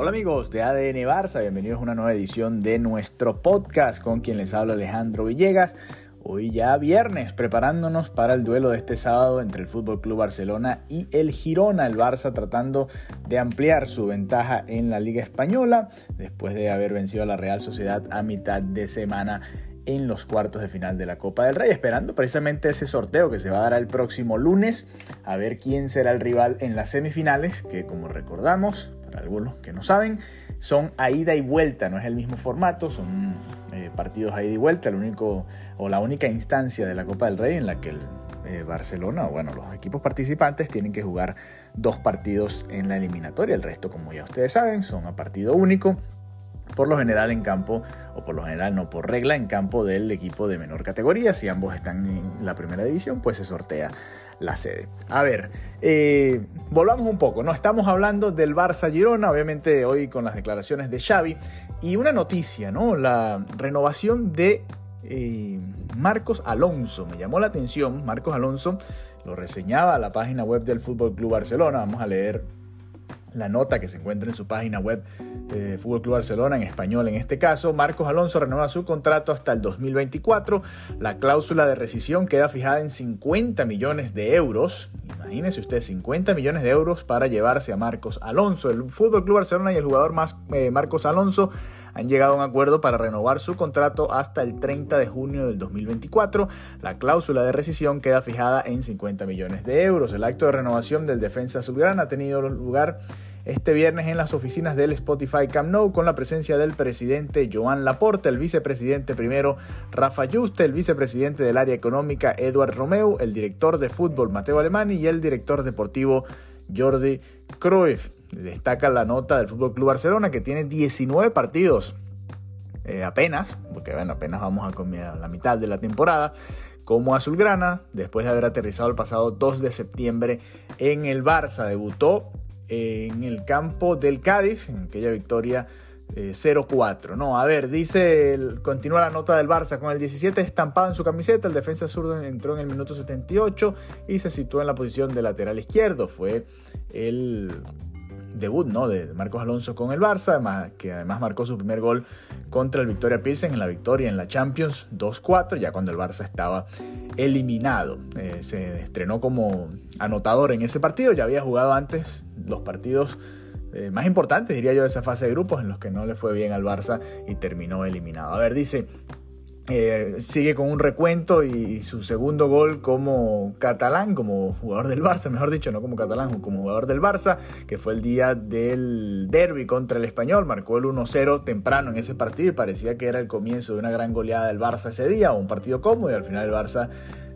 Hola amigos de ADN Barça, bienvenidos a una nueva edición de nuestro podcast con quien les habla Alejandro Villegas. Hoy ya viernes, preparándonos para el duelo de este sábado entre el Fútbol Club Barcelona y el Girona, el Barça tratando de ampliar su ventaja en la Liga Española después de haber vencido a la Real Sociedad a mitad de semana en los cuartos de final de la Copa del Rey, esperando precisamente ese sorteo que se va a dar el próximo lunes, a ver quién será el rival en las semifinales, que como recordamos, para algunos que no saben, son a ida y vuelta, no es el mismo formato, son eh, partidos a ida y vuelta, el único o la única instancia de la Copa del Rey en la que el eh, Barcelona, bueno, los equipos participantes tienen que jugar dos partidos en la eliminatoria, el resto, como ya ustedes saben, son a partido único por lo general en campo, o por lo general no por regla, en campo del equipo de menor categoría. Si ambos están en la primera división, pues se sortea la sede. A ver, eh, volvamos un poco, ¿no? Estamos hablando del Barça Girona, obviamente hoy con las declaraciones de Xavi, y una noticia, ¿no? La renovación de eh, Marcos Alonso. Me llamó la atención, Marcos Alonso lo reseñaba la página web del Fútbol Club Barcelona. Vamos a leer la nota que se encuentra en su página web eh, Fútbol Club Barcelona en español en este caso. Marcos Alonso renueva su contrato hasta el 2024. La cláusula de rescisión queda fijada en 50 millones de euros. Imagínese usted, 50 millones de euros para llevarse a Marcos Alonso. El Fútbol Club Barcelona y el jugador más, eh, Marcos Alonso han llegado a un acuerdo para renovar su contrato hasta el 30 de junio del 2024. La cláusula de rescisión queda fijada en 50 millones de euros. El acto de renovación del defensa azulgrana ha tenido lugar este viernes en las oficinas del Spotify Camp Nou con la presencia del presidente Joan Laporte, el vicepresidente primero Rafa Juste, el vicepresidente del área económica Eduard Romeu, el director de fútbol Mateo Alemani y el director deportivo Jordi Cruyff. Destaca la nota del Fútbol Club Barcelona que tiene 19 partidos eh, apenas, porque bueno, apenas vamos a, la mitad de la temporada, como azulgrana, después de haber aterrizado el pasado 2 de septiembre en el Barça. Debutó en el campo del Cádiz, en aquella victoria 0-4. Eh, no, a ver, dice, continúa la nota del Barça con el 17 estampado en su camiseta, el defensa zurdo entró en el minuto 78 y se situó en la posición de lateral izquierdo. Fue el debut ¿no? de Marcos Alonso con el Barça, que además marcó su primer gol contra el Victoria Pilsen en la victoria en la Champions 2-4, ya cuando el Barça estaba eliminado. Eh, se estrenó como anotador en ese partido, ya había jugado antes los partidos eh, más importantes, diría yo, de esa fase de grupos en los que no le fue bien al Barça y terminó eliminado. A ver, dice, eh, sigue con un recuento y su segundo gol como catalán, como jugador del Barça, mejor dicho, no como catalán, como jugador del Barça, que fue el día del derby contra el español, marcó el 1-0 temprano en ese partido y parecía que era el comienzo de una gran goleada del Barça ese día, o un partido cómodo y al final el Barça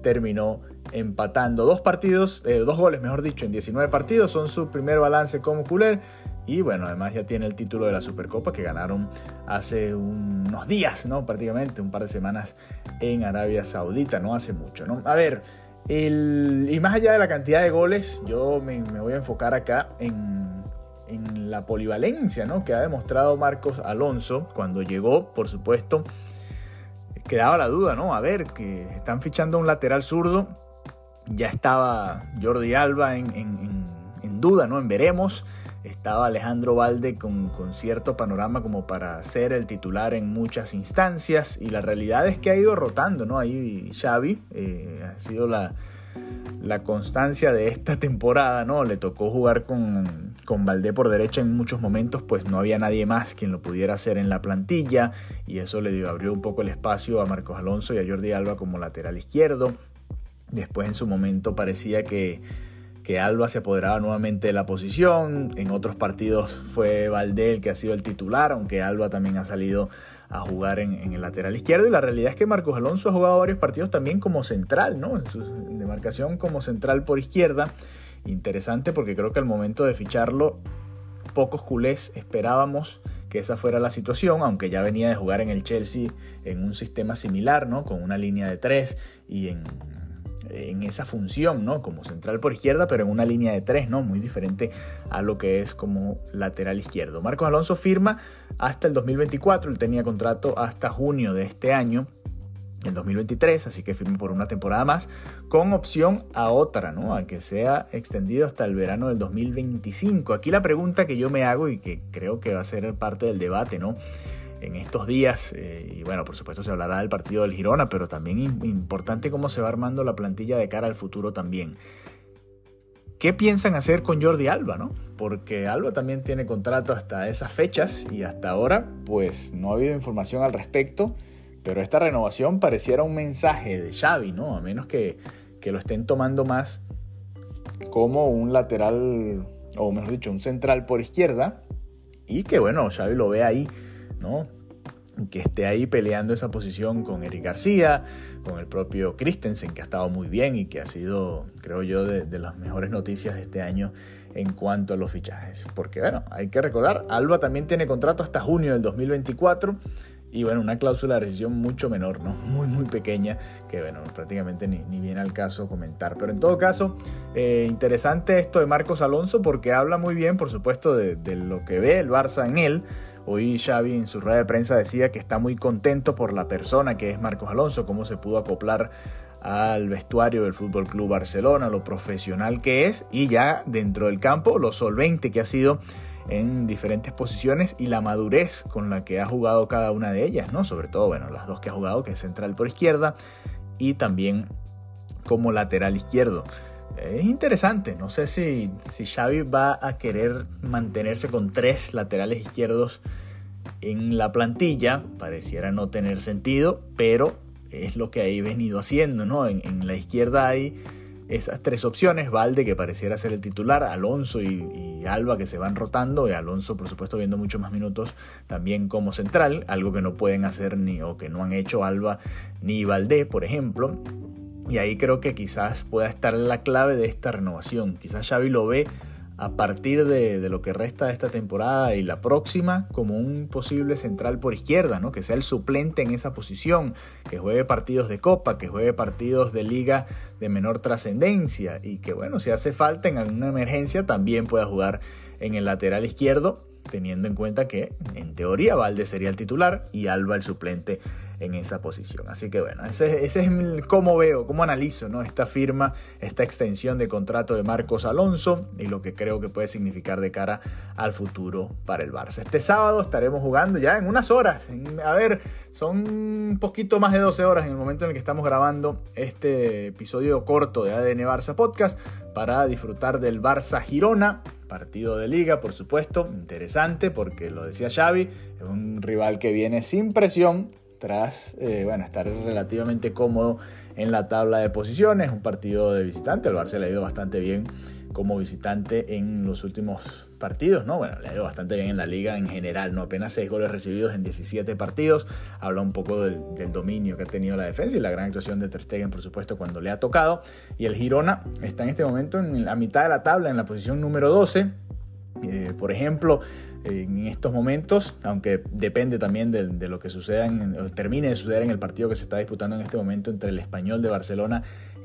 terminó empatando. Dos partidos, eh, dos goles mejor dicho, en 19 partidos, son su primer balance como culé y bueno, además ya tiene el título de la Supercopa que ganaron hace unos días, ¿no? Prácticamente un par de semanas en Arabia Saudita, no hace mucho, ¿no? A ver, el, y más allá de la cantidad de goles, yo me, voy a enfocar acá en, en, la polivalencia, ¿no? Que ha demostrado Marcos Alonso cuando llegó, por supuesto. Quedaba la duda, ¿no? A ver, que están fichando un lateral zurdo. Ya estaba Jordi Alba en, en, en duda, ¿no? En veremos estaba Alejandro Valde con, cierto panorama como para ser el titular en muchas instancias y la realidad es que ha ido rotando, ¿no? Ahí Xavi eh, ha sido la, constancia de esta temporada, ¿no? Le tocó jugar con, con Valdé por derecha en muchos momentos, pues no había nadie más quien lo pudiera hacer en la plantilla y eso le dio, abrió un poco el espacio a Marcos Alonso y a Jordi Alba como lateral izquierdo. Después en su momento parecía que que Alba se apoderaba nuevamente de la posición. En otros partidos fue Valdé el que ha sido el titular, aunque Alba también ha salido a jugar en, el lateral izquierdo. Y la realidad es que Marcos Alonso ha jugado varios partidos también como central, ¿no? En su demarcación como central por izquierda. Interesante porque creo que al momento de ficharlo, pocos culés esperábamos que esa fuera la situación, aunque ya venía de jugar en el Chelsea en un sistema similar, ¿no? Con una línea de tres y en en esa función, ¿no? Como central por izquierda, pero en una línea de tres, ¿no? Muy diferente a lo que es como lateral izquierdo. Marcos Alonso firma hasta el 2024, él tenía contrato hasta junio de este año. en 2023, así que firme por una temporada más, con opción a otra, ¿no? A que sea extendido hasta el verano del 2025. Aquí la pregunta que yo me hago y que creo que va a ser parte del debate, ¿no? En estos días, eh, y bueno, por supuesto se hablará del partido del Girona, pero también importante cómo se va armando la plantilla de cara al futuro también. ¿Qué piensan hacer con Jordi Alba, no? Porque Alba también tiene contrato hasta esas fechas y hasta ahora, pues no ha habido información al respecto pero esta renovación pareciera un mensaje de Xavi, ¿no? A menos que, lo estén tomando más como un lateral, o mejor dicho, un central por izquierda. Y que bueno, Xavi lo ve ahí, ¿no? Que esté ahí peleando esa posición con Eric García, con el propio Christensen, que ha estado muy bien y que ha sido, creo yo, de, las mejores noticias de este año en cuanto a los fichajes. Porque bueno, hay que recordar, Alba también tiene contrato hasta junio del 2024 y bueno, una cláusula de rescisión mucho menor, ¿no? Muy, muy pequeña, que bueno, prácticamente ni, ni viene al caso comentar. Pero en todo caso, eh, interesante esto de Marcos Alonso porque habla muy bien, por supuesto, de lo que ve el Barça en él. Hoy Xavi en su rueda de prensa decía que está muy contento por la persona que es Marcos Alonso, cómo se pudo acoplar al vestuario del Fútbol Club Barcelona, lo profesional que es y ya dentro del campo lo solvente que ha sido en diferentes posiciones y la madurez con la que ha jugado cada una de ellas, ¿no? Sobre todo, bueno, las dos que ha jugado, que es central por izquierda y también como lateral izquierdo. Es interesante, no sé si, si Xavi va a querer mantenerse con tres laterales izquierdos en la plantilla, pareciera no tener sentido, pero es lo que ha venido haciendo, ¿no? En, la izquierda hay esas tres opciones, Valde que pareciera ser el titular, Alonso y, Alba que se van rotando, y Alonso por supuesto viendo muchos más minutos también como central, algo que no pueden hacer ni o que no han hecho Alba ni Valdé, por ejemplo. Y ahí creo que quizás pueda estar la clave de esta renovación. Quizás Xavi lo ve a partir de, lo que resta de esta temporada y la próxima como un posible central por izquierda, ¿no? que sea el suplente en esa posición, que juegue partidos de copa, que juegue partidos de liga de menor trascendencia y que bueno, si hace falta en alguna emergencia también pueda jugar en el lateral izquierdo, teniendo en cuenta que en teoría Valde sería el titular y Alba el suplente en esa posición. Así que bueno, ese, es cómo veo, cómo analizo ¿no? esta firma, esta extensión de contrato de Marcos Alonso y lo que creo que puede significar de cara al futuro para el Barça. Este sábado estaremos jugando ya en unas horas. a ver, son un poquito más de 12 horas en el momento en el que estamos grabando este episodio corto de ADN Barça Podcast para disfrutar del Barça Girona partido de liga, por supuesto, interesante porque lo decía Xavi, es un rival que viene sin presión, tras eh, bueno, estar relativamente cómodo en la tabla de posiciones. Un partido de visitante, el Barça le ha ido bastante bien como visitante en los últimos partidos, ¿no? Bueno, le ha ido bastante bien en la liga en general, ¿no? Apenas 6 goles recibidos en 17 partidos. Habla un poco del, dominio que ha tenido la defensa y la gran actuación de Ter Stegen, por supuesto, cuando le ha tocado. Y el Girona está en este momento en la mitad de la tabla, en la posición número 12. Eh, por ejemplo, en estos momentos, aunque depende también de, lo que suceda, en, termine de suceder en el partido que se está disputando en este momento entre el Español de Barcelona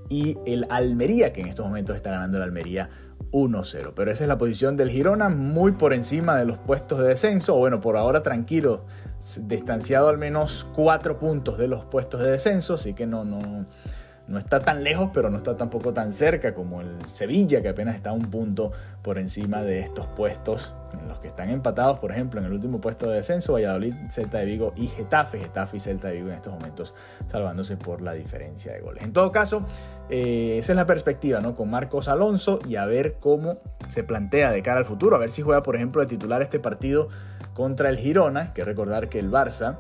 y el Almería, que en estos momentos está ganando el Almería 1-0. Pero esa es la posición del Girona, muy por encima de los puestos de descenso, bueno, por ahora tranquilo, distanciado al menos 4 puntos de los puestos de descenso, así que no, no, no está tan lejos, pero no está tampoco tan cerca como el Sevilla, que apenas está un punto por encima de estos puestos en los que están empatados, por ejemplo, en el último puesto de descenso, Valladolid, Celta de Vigo y Getafe. Getafe y Celta de Vigo en estos momentos salvándose por la diferencia de goles. En todo caso, eh, esa es la perspectiva, ¿no? Con Marcos Alonso y a ver cómo se plantea de cara al futuro, a ver si juega, por ejemplo, de titular este partido contra el Girona, que recordar que el Barça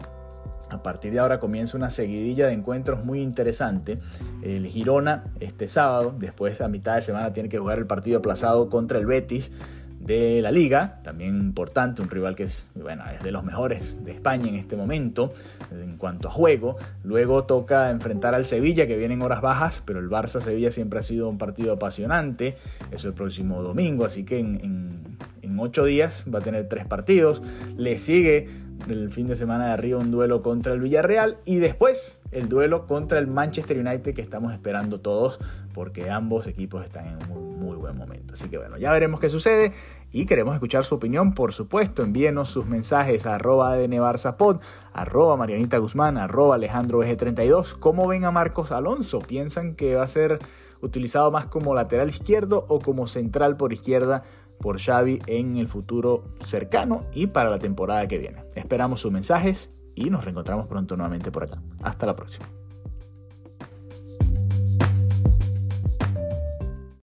a partir de ahora comienza una seguidilla de encuentros muy interesante. El Girona este sábado, después a mitad de semana tiene que jugar el partido aplazado contra el Betis de la liga, también importante, un rival que es, bueno, es de los mejores de España en este momento en cuanto a juego. Luego toca enfrentar al Sevilla que viene en horas bajas, pero el Barça-Sevilla siempre ha sido un partido apasionante. Eso el próximo domingo, así que en, ocho días va a tener tres partidos. Le sigue el fin de semana de arriba un duelo contra el Villarreal y después el duelo contra el Manchester United que estamos esperando todos porque ambos equipos están en un muy, buen momento. Así que bueno, ya veremos qué sucede y queremos escuchar su opinión, por supuesto. Envíenos sus mensajes a arroba Pod, arroba Marianita Guzmán, arroba Alejandro 32 ¿Cómo ven a Marcos Alonso? ¿Piensan que va a ser utilizado más como lateral izquierdo o como central por izquierda por Xavi en el futuro cercano y para la temporada que viene? Esperamos sus mensajes y nos reencontramos pronto nuevamente por acá. Hasta la próxima.